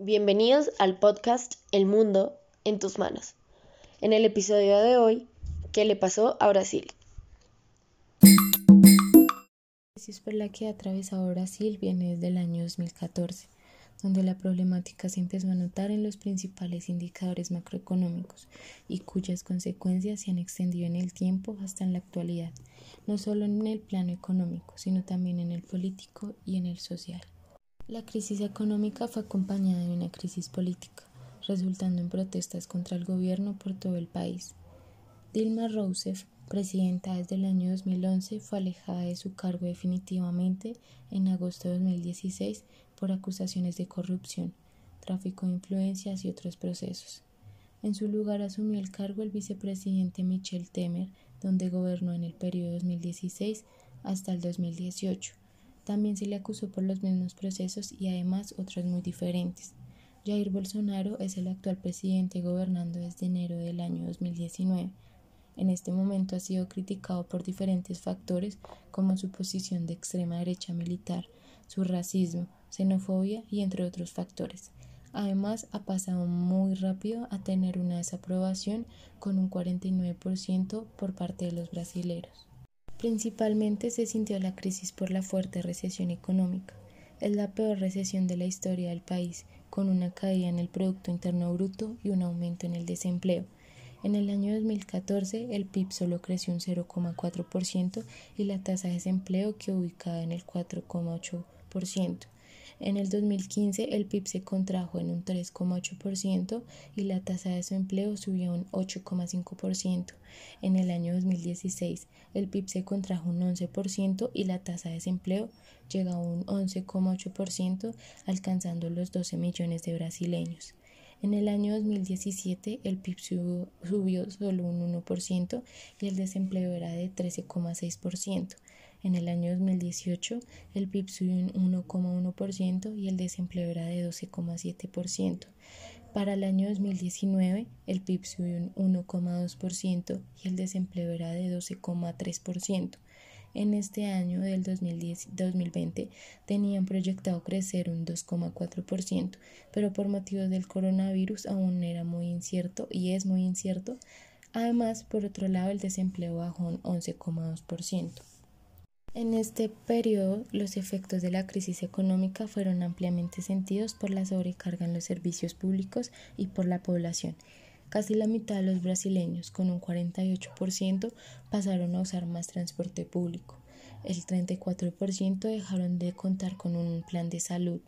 Bienvenidos al podcast El mundo en tus manos. En el episodio de hoy, ¿qué le pasó a Brasil? La crisis por la que ha atravesado Brasil viene desde el año 2014, donde la problemática se empezó a notar en los principales indicadores macroeconómicos y cuyas consecuencias se han extendido en el tiempo hasta en la actualidad, no solo en el plano económico, sino también en el político y en el social. La crisis económica fue acompañada de una crisis política, resultando en protestas contra el gobierno por todo el país. Dilma Rousseff, presidenta desde el año 2011, fue alejada de su cargo definitivamente en agosto de 2016 por acusaciones de corrupción, tráfico de influencias y otros procesos. En su lugar asumió el cargo el vicepresidente Michel Temer, donde gobernó en el periodo 2016 hasta el 2018 también se le acusó por los mismos procesos y además otros muy diferentes. Jair Bolsonaro es el actual presidente gobernando desde enero del año 2019. En este momento ha sido criticado por diferentes factores como su posición de extrema derecha militar, su racismo, xenofobia y entre otros factores. Además, ha pasado muy rápido a tener una desaprobación con un 49% por parte de los brasileros. Principalmente se sintió la crisis por la fuerte recesión económica. Es la peor recesión de la historia del país, con una caída en el Producto Interno Bruto y un aumento en el desempleo. En el año 2014 el PIB solo creció un 0,4% y la tasa de desempleo quedó ubicada en el 4,8%. En el 2015 el PIB se contrajo en un 3,8% y la tasa de desempleo subió un 8,5%. En el año 2016 el PIB se contrajo un 11% y la tasa de desempleo llega a un 11,8%, alcanzando los 12 millones de brasileños. En el año 2017 el PIB subió, subió solo un 1% y el desempleo era de 13,6%. En el año 2018 el PIB subió un 1,1% y el desempleo era de 12,7%. Para el año 2019 el PIB subió un 1,2% y el desempleo era de 12,3%. En este año del 2010, 2020 tenían proyectado crecer un 2,4%, pero por motivos del coronavirus aún era muy incierto y es muy incierto. Además, por otro lado, el desempleo bajó un 11,2%. En este periodo, los efectos de la crisis económica fueron ampliamente sentidos por la sobrecarga en los servicios públicos y por la población. Casi la mitad de los brasileños, con un 48%, pasaron a usar más transporte público. El 34% dejaron de contar con un plan de salud.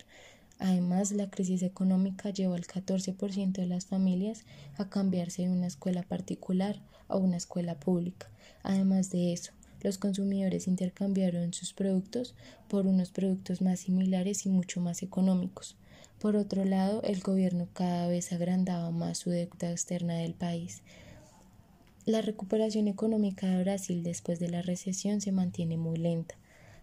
Además, la crisis económica llevó al 14% de las familias a cambiarse de una escuela particular a una escuela pública. Además de eso, los consumidores intercambiaron sus productos por unos productos más similares y mucho más económicos. Por otro lado, el gobierno cada vez agrandaba más su deuda externa del país. La recuperación económica de Brasil después de la recesión se mantiene muy lenta.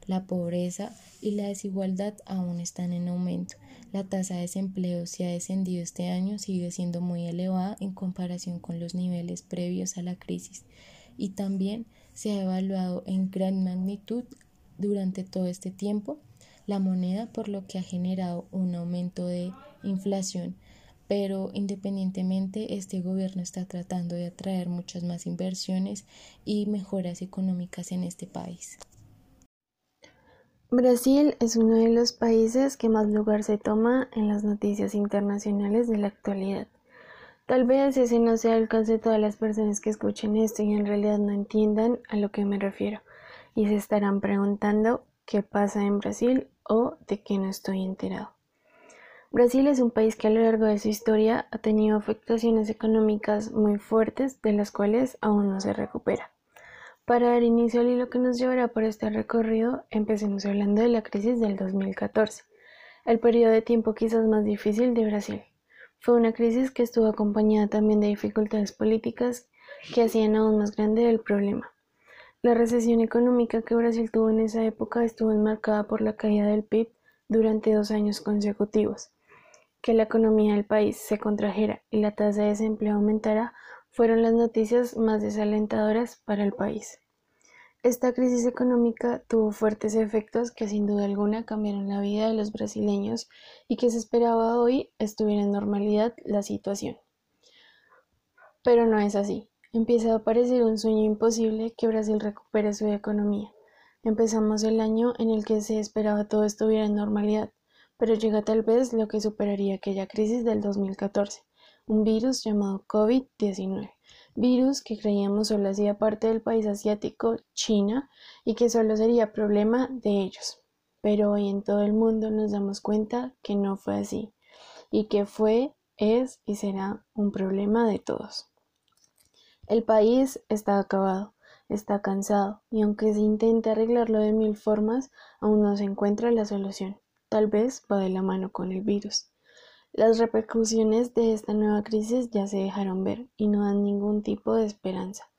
La pobreza y la desigualdad aún están en aumento. La tasa de desempleo si ha descendido este año sigue siendo muy elevada en comparación con los niveles previos a la crisis y también se ha evaluado en gran magnitud durante todo este tiempo la moneda, por lo que ha generado un aumento de inflación. Pero independientemente, este gobierno está tratando de atraer muchas más inversiones y mejoras económicas en este país. Brasil es uno de los países que más lugar se toma en las noticias internacionales de la actualidad. Tal vez ese no sea el alcance de todas las personas que escuchen esto y en realidad no entiendan a lo que me refiero y se estarán preguntando qué pasa en Brasil o de qué no estoy enterado. Brasil es un país que a lo largo de su historia ha tenido afectaciones económicas muy fuertes de las cuales aún no se recupera. Para dar inicio al hilo que nos llevará por este recorrido, empecemos hablando de la crisis del 2014, el periodo de tiempo quizás más difícil de Brasil. Fue una crisis que estuvo acompañada también de dificultades políticas que hacían aún más grande el problema. La recesión económica que Brasil tuvo en esa época estuvo enmarcada por la caída del PIB durante dos años consecutivos. Que la economía del país se contrajera y la tasa de desempleo aumentara fueron las noticias más desalentadoras para el país. Esta crisis económica tuvo fuertes efectos que sin duda alguna cambiaron la vida de los brasileños y que se esperaba hoy estuviera en normalidad la situación. Pero no es así. Empieza a parecer un sueño imposible que Brasil recupere su economía. Empezamos el año en el que se esperaba todo estuviera en normalidad, pero llega tal vez lo que superaría aquella crisis del 2014, un virus llamado COVID-19 virus que creíamos solo hacía parte del país asiático, China, y que solo sería problema de ellos. Pero hoy en todo el mundo nos damos cuenta que no fue así, y que fue, es y será un problema de todos. El país está acabado, está cansado, y aunque se intente arreglarlo de mil formas, aún no se encuentra la solución. Tal vez va de la mano con el virus. Las repercusiones de esta nueva crisis ya se dejaron ver y no dan ningún tipo de esperanza.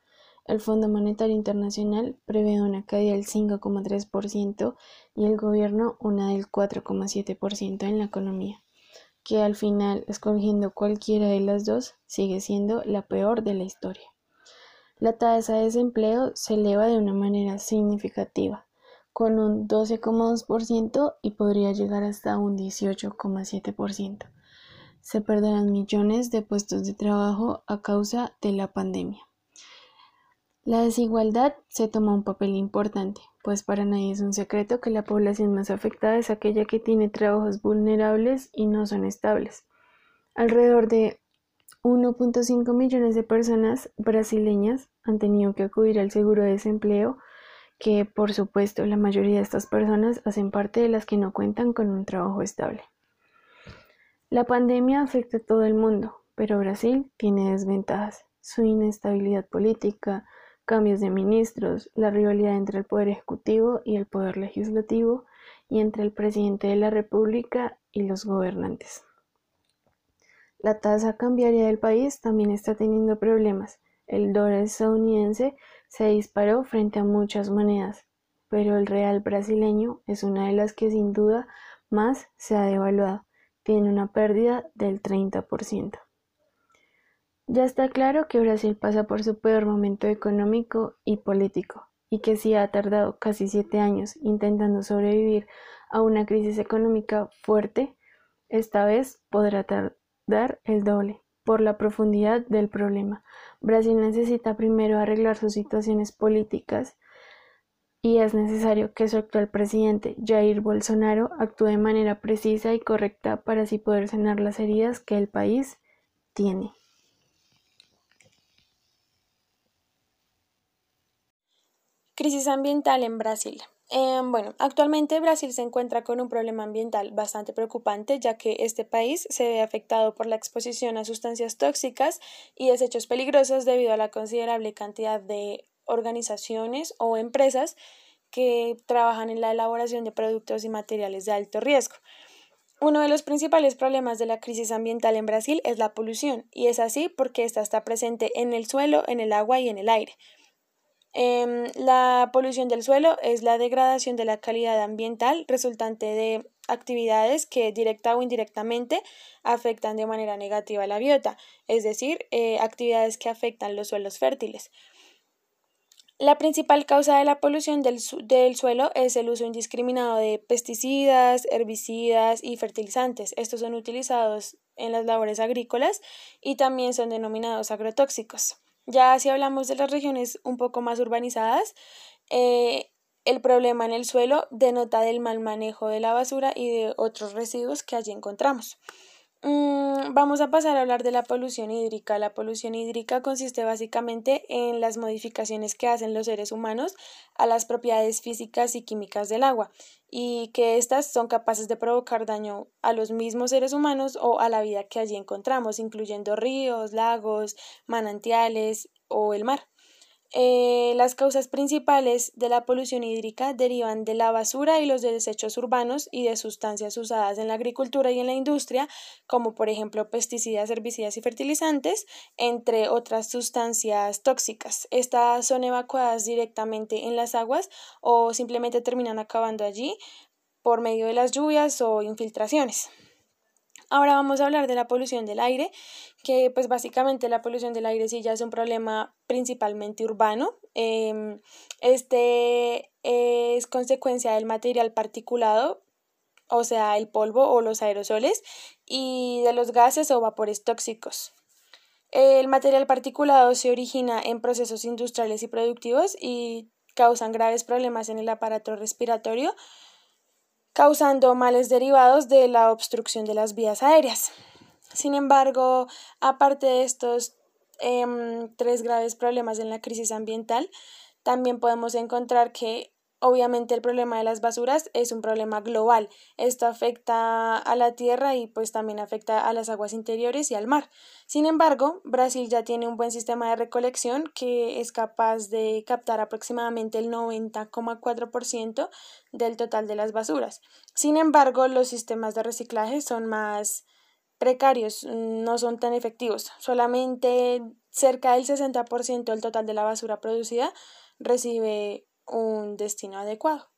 El Fondo Monetario Internacional prevé una caída del 5,3% y el gobierno una del 4,7% en la economía, que al final, escogiendo cualquiera de las dos, sigue siendo la peor de la historia. La tasa de desempleo se eleva de una manera significativa, con un 12,2% y podría llegar hasta un 18,7% se perderán millones de puestos de trabajo a causa de la pandemia. La desigualdad se toma un papel importante, pues para nadie es un secreto que la población más afectada es aquella que tiene trabajos vulnerables y no son estables. Alrededor de 1.5 millones de personas brasileñas han tenido que acudir al seguro de desempleo, que por supuesto la mayoría de estas personas hacen parte de las que no cuentan con un trabajo estable. La pandemia afecta a todo el mundo, pero Brasil tiene desventajas. Su inestabilidad política, cambios de ministros, la rivalidad entre el poder ejecutivo y el poder legislativo y entre el presidente de la República y los gobernantes. La tasa cambiaria del país también está teniendo problemas. El dólar estadounidense se disparó frente a muchas monedas, pero el real brasileño es una de las que sin duda más se ha devaluado tiene una pérdida del 30%. Ya está claro que Brasil pasa por su peor momento económico y político, y que si ha tardado casi siete años intentando sobrevivir a una crisis económica fuerte, esta vez podrá tardar el doble por la profundidad del problema. Brasil necesita primero arreglar sus situaciones políticas y es necesario que su actual presidente, Jair Bolsonaro, actúe de manera precisa y correcta para así poder sanar las heridas que el país tiene. Crisis ambiental en Brasil. Em, bueno, actualmente Brasil se encuentra con un problema ambiental bastante preocupante, ya que este país se ve afectado por la exposición a sustancias tóxicas y desechos peligrosos debido a la considerable cantidad de organizaciones o empresas que trabajan en la elaboración de productos y materiales de alto riesgo. Uno de los principales problemas de la crisis ambiental en Brasil es la polución, y es así porque esta está presente en el suelo, en el agua y en el aire. Em, la polución del suelo es la degradación de la calidad ambiental resultante de actividades que directa o indirectamente afectan de manera negativa la biota, es decir, eh, actividades que afectan los suelos fértiles. La principal causa de la polución del, suelo es el uso indiscriminado de pesticidas, herbicidas y fertilizantes. Estos son utilizados en las labores agrícolas y también son denominados agrotóxicos. Ya si hablamos de las regiones un poco más urbanizadas, eh, el problema en el suelo denota del mal manejo de la basura y de otros residuos que allí encontramos. Mm, vamos a pasar a hablar de la polución hídrica. La polución hídrica consiste básicamente en las modificaciones que hacen los seres humanos a las propiedades físicas y químicas del agua y que éstas son capaces de provocar daño a los mismos seres humanos o a la vida que allí encontramos, incluyendo ríos, lagos, manantiales o el mar. Eh, las causas principales de la polución hídrica derivan de la basura y los desechos urbanos y de sustancias usadas en la agricultura y en la industria, como por ejemplo pesticidas, herbicidas y fertilizantes, entre otras sustancias tóxicas. Estas son evacuadas directamente en las aguas o simplemente terminan acabando allí por medio de las lluvias o infiltraciones. Ahora vamos a hablar de la polución del aire, que pues básicamente la polución del aire sí ya es un problema principalmente urbano. Em, este es consecuencia del material particulado, o sea, el polvo o los aerosoles, y de los gases o vapores tóxicos. El material particulado se origina en procesos industriales y productivos y causan graves problemas en el aparato respiratorio, causando males derivados de la obstrucción de las vías aéreas. Sin embargo, aparte de estos em, tres graves problemas en la crisis ambiental, también podemos encontrar que Obviamente el problema de las basuras es un problema global. Esto afecta a la tierra y pues también afecta a las aguas interiores y al mar. Sin embargo, Brasil ya tiene un buen sistema de recolección que es capaz de captar aproximadamente el 90,4% del total de las basuras. Sin embargo, los sistemas de reciclaje son más precarios, no son tan efectivos. Solamente cerca del 60% del total de la basura producida recibe un destino adecuado.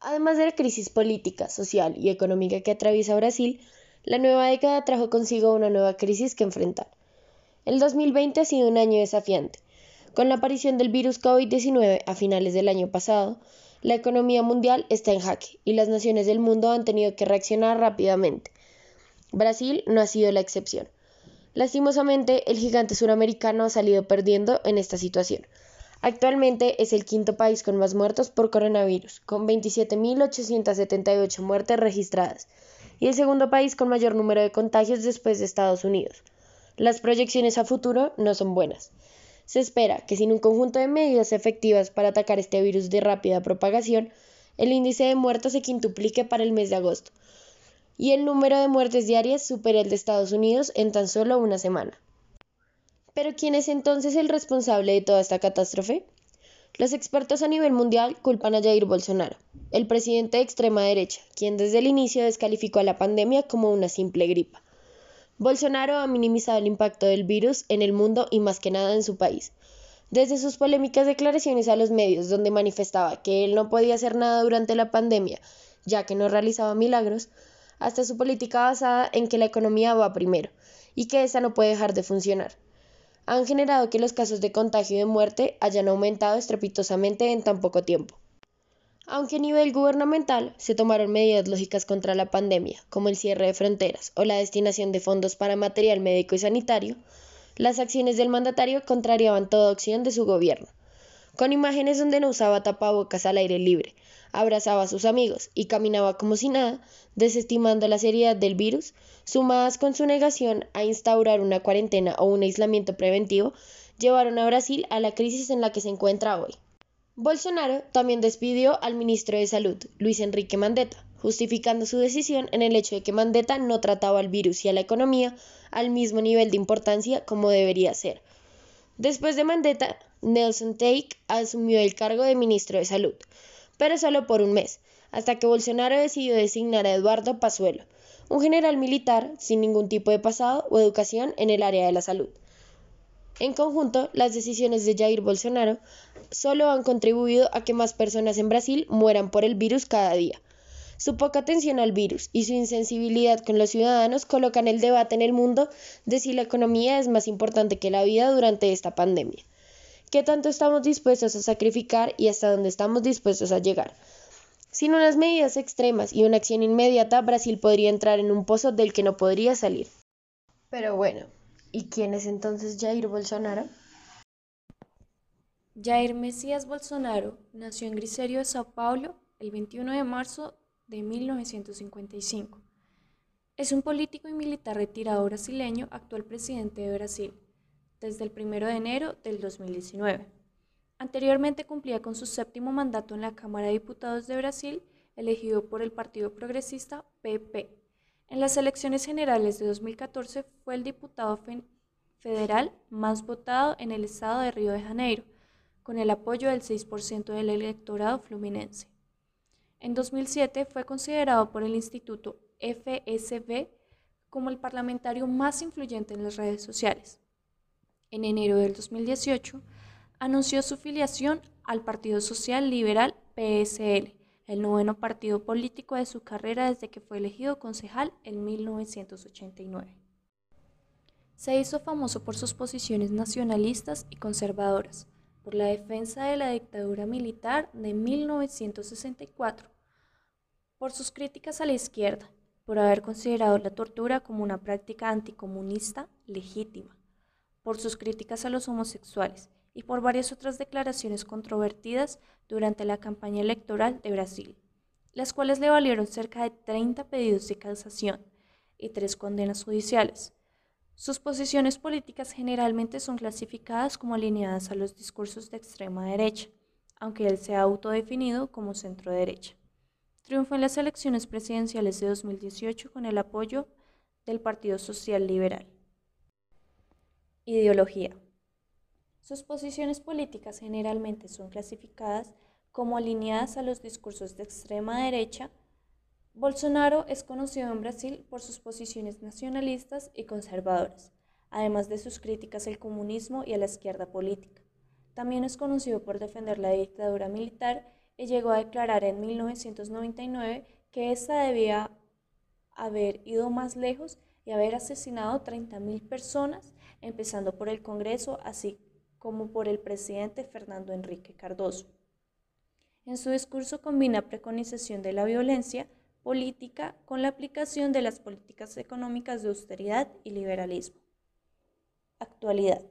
Además de la crisis política, social y económica que atraviesa Brasil, la nueva década trajo consigo una nueva crisis que enfrentar. El 2020 ha sido un año desafiante. Con la aparición del virus COVID-19 a finales del año pasado, la economía mundial está en jaque y las naciones del mundo han tenido que reaccionar rápidamente. Brasil no ha sido la excepción. Lastimosamente, el gigante suramericano ha salido perdiendo en esta situación. Actualmente es el quinto país con más muertos por coronavirus, con 27.878 muertes registradas, y el segundo país con mayor número de contagios después de Estados Unidos. Las proyecciones a futuro no son buenas. Se espera que sin un conjunto de medidas efectivas para atacar este virus de rápida propagación, el índice de muertos se quintuplique para el mes de agosto, y el número de muertes diarias supere el de Estados Unidos en tan solo una semana. Pero ¿quién es entonces el responsable de toda esta catástrofe? Los expertos a nivel mundial culpan a Jair Bolsonaro, el presidente de extrema derecha, quien desde el inicio descalificó a la pandemia como una simple gripa. Bolsonaro ha minimizado el impacto del virus en el mundo y más que nada en su país. Desde sus polémicas declaraciones a los medios, donde manifestaba que él no podía hacer nada durante la pandemia, ya que no realizaba milagros, hasta su política basada en que la economía va primero y que esa no puede dejar de funcionar han generado que los casos de contagio y de muerte hayan aumentado estrepitosamente en tan poco tiempo. Aunque a nivel gubernamental se tomaron medidas lógicas contra la pandemia, como el cierre de fronteras o la destinación de fondos para material médico y sanitario, las acciones del mandatario contrariaban toda opción de su gobierno, con imágenes donde no usaba tapabocas al aire libre, abrazaba a sus amigos y caminaba como si nada, desestimando la seriedad del virus, sumadas con su negación a instaurar una cuarentena o un aislamiento preventivo, llevaron a Brasil a la crisis en la que se encuentra hoy. Bolsonaro también despidió al ministro de Salud, Luis Enrique Mandetta, justificando su decisión en el hecho de que Mandetta no trataba al virus y a la economía al mismo nivel de importancia como debería ser. Después de Mandetta, Nelson Take asumió el cargo de ministro de Salud, pero solo por un mes, hasta que Bolsonaro decidió designar a Eduardo Pazuelo, un general militar sin ningún tipo de pasado o educación en el área de la salud. En conjunto, las decisiones de Jair Bolsonaro solo han contribuido a que más personas en Brasil mueran por el virus cada día. Su poca atención al virus y su insensibilidad con los ciudadanos colocan el debate en el mundo de si la economía es más importante que la vida durante esta pandemia. ¿Qué tanto estamos dispuestos a sacrificar y hasta dónde estamos dispuestos a llegar? Sin unas medidas extremas y una acción inmediata, Brasil podría entrar en un pozo del que no podría salir. Pero bueno, ¿y quién es entonces Jair Bolsonaro? Jair Mesías Bolsonaro nació en Griserio de Sao Paulo el 21 de marzo de 1955. Es un político y militar retirado brasileño, actual presidente de Brasil desde el 1 de enero del 2019. Anteriormente cumplía con su séptimo mandato en la Cámara de Diputados de Brasil, elegido por el Partido Progresista PP. En las elecciones generales de 2014 fue el diputado federal más votado en el estado de Río de Janeiro, con el apoyo del 6% del electorado fluminense. En 2007 fue considerado por el Instituto FSB como el parlamentario más influyente en las redes sociales en enero del 2018, anunció su filiación al Partido Social Liberal PSL, el noveno partido político de su carrera desde que fue elegido concejal en 1989. Se hizo famoso por sus posiciones nacionalistas y conservadoras, por la defensa de la dictadura militar de 1964, por sus críticas a la izquierda, por haber considerado la tortura como una práctica anticomunista legítima, por sus críticas a los homosexuales y por varias otras declaraciones controvertidas durante la campaña electoral de Brasil, las cuales le valieron cerca de 30 pedidos de casación y tres condenas judiciales sus posiciones políticas generalmente son clasificadas como alineadas a los discursos de extrema derecha, aunque él se ha autodefinido como centro derecha. Triunfó en las elecciones presidenciales de 2018 con el apoyo del Partido Social Liberal. Ideología. Sus posiciones políticas generalmente son clasificadas como alineadas a los discursos de extrema derecha Bolsonaro es conocido en Brasil por sus posiciones nacionalistas y conservadoras, además de sus críticas al comunismo y a la izquierda política. También es conocido por defender la dictadura militar y llegó a declarar en 1999 que ésta debía haber ido más lejos y haber asesinado 30.000 personas, empezando por el Congreso, así como por el presidente Fernando Enrique Cardoso. En su discurso combina preconización de la violencia, política con la aplicación de las políticas económicas de austeridad y liberalismo. Actualidad.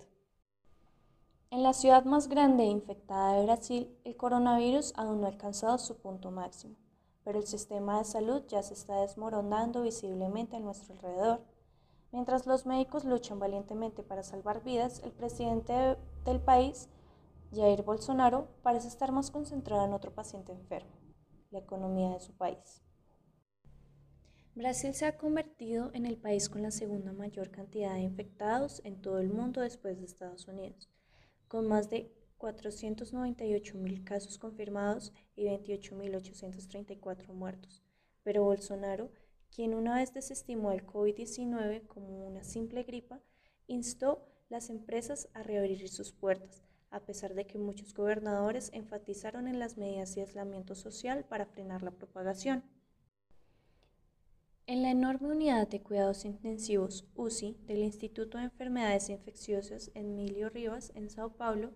En la ciudad más grande e infectada de Brasil, el coronavirus aún no ha alcanzado su punto máximo, pero el sistema de salud ya se está desmoronando visiblemente a nuestro alrededor. Mientras los médicos luchan valientemente para salvar vidas, el presidente del país, Jair Bolsonaro, parece estar más concentrado en otro paciente enfermo, la economía de su país. Brasil se ha convertido en el país con la segunda mayor cantidad de infectados en todo el mundo después de Estados Unidos, con más de 498.000 casos confirmados y 28.834 muertos. Pero Bolsonaro, quien una vez desestimó el COVID-19 como una simple gripa, instó las empresas a reabrir sus puertas, a pesar de que muchos gobernadores enfatizaron en las medidas de aislamiento social para frenar la propagación. En la enorme unidad de cuidados intensivos UCI del Instituto de Enfermedades Infecciosas Emilio Rivas en Sao Paulo,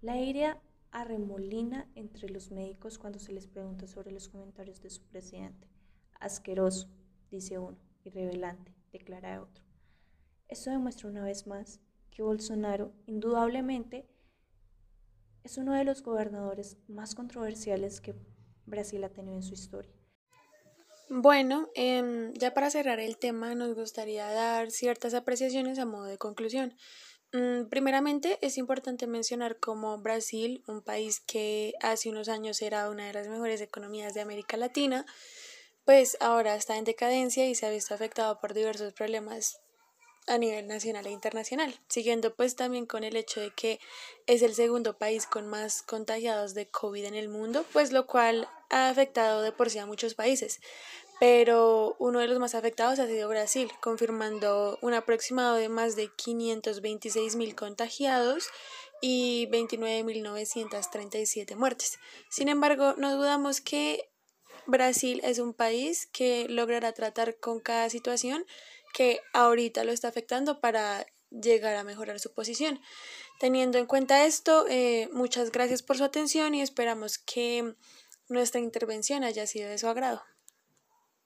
la idea arremolina entre los médicos cuando se les pregunta sobre los comentarios de su presidente. Asqueroso, dice uno, y revelante, declara otro. Esto demuestra una vez más que Bolsonaro indudablemente es uno de los gobernadores más controversiales que Brasil ha tenido en su historia. Bueno, em, ya para cerrar el tema nos gustaría dar ciertas apreciaciones a modo de conclusión. Mm, primeramente, es importante mencionar como Brasil, un país que hace unos años era una de las mejores economías de América Latina, pues ahora está en decadencia y se ha visto afectado por diversos problemas a nivel nacional e internacional, siguiendo pues también con el hecho de que es el segundo país con más contagiados de COVID en el mundo, pues lo cual ha afectado de por sí a muchos países, pero uno de los más afectados ha sido Brasil, confirmando un aproximado de más de 526 mil contagiados y 29.937 muertes. Sin embargo, no dudamos que Brasil es un país que logrará tratar con cada situación que ahorita lo está afectando para llegar a mejorar su posición. Teniendo en cuenta esto, eh, muchas gracias por su atención y esperamos que nuestra intervención haya sido de su agrado.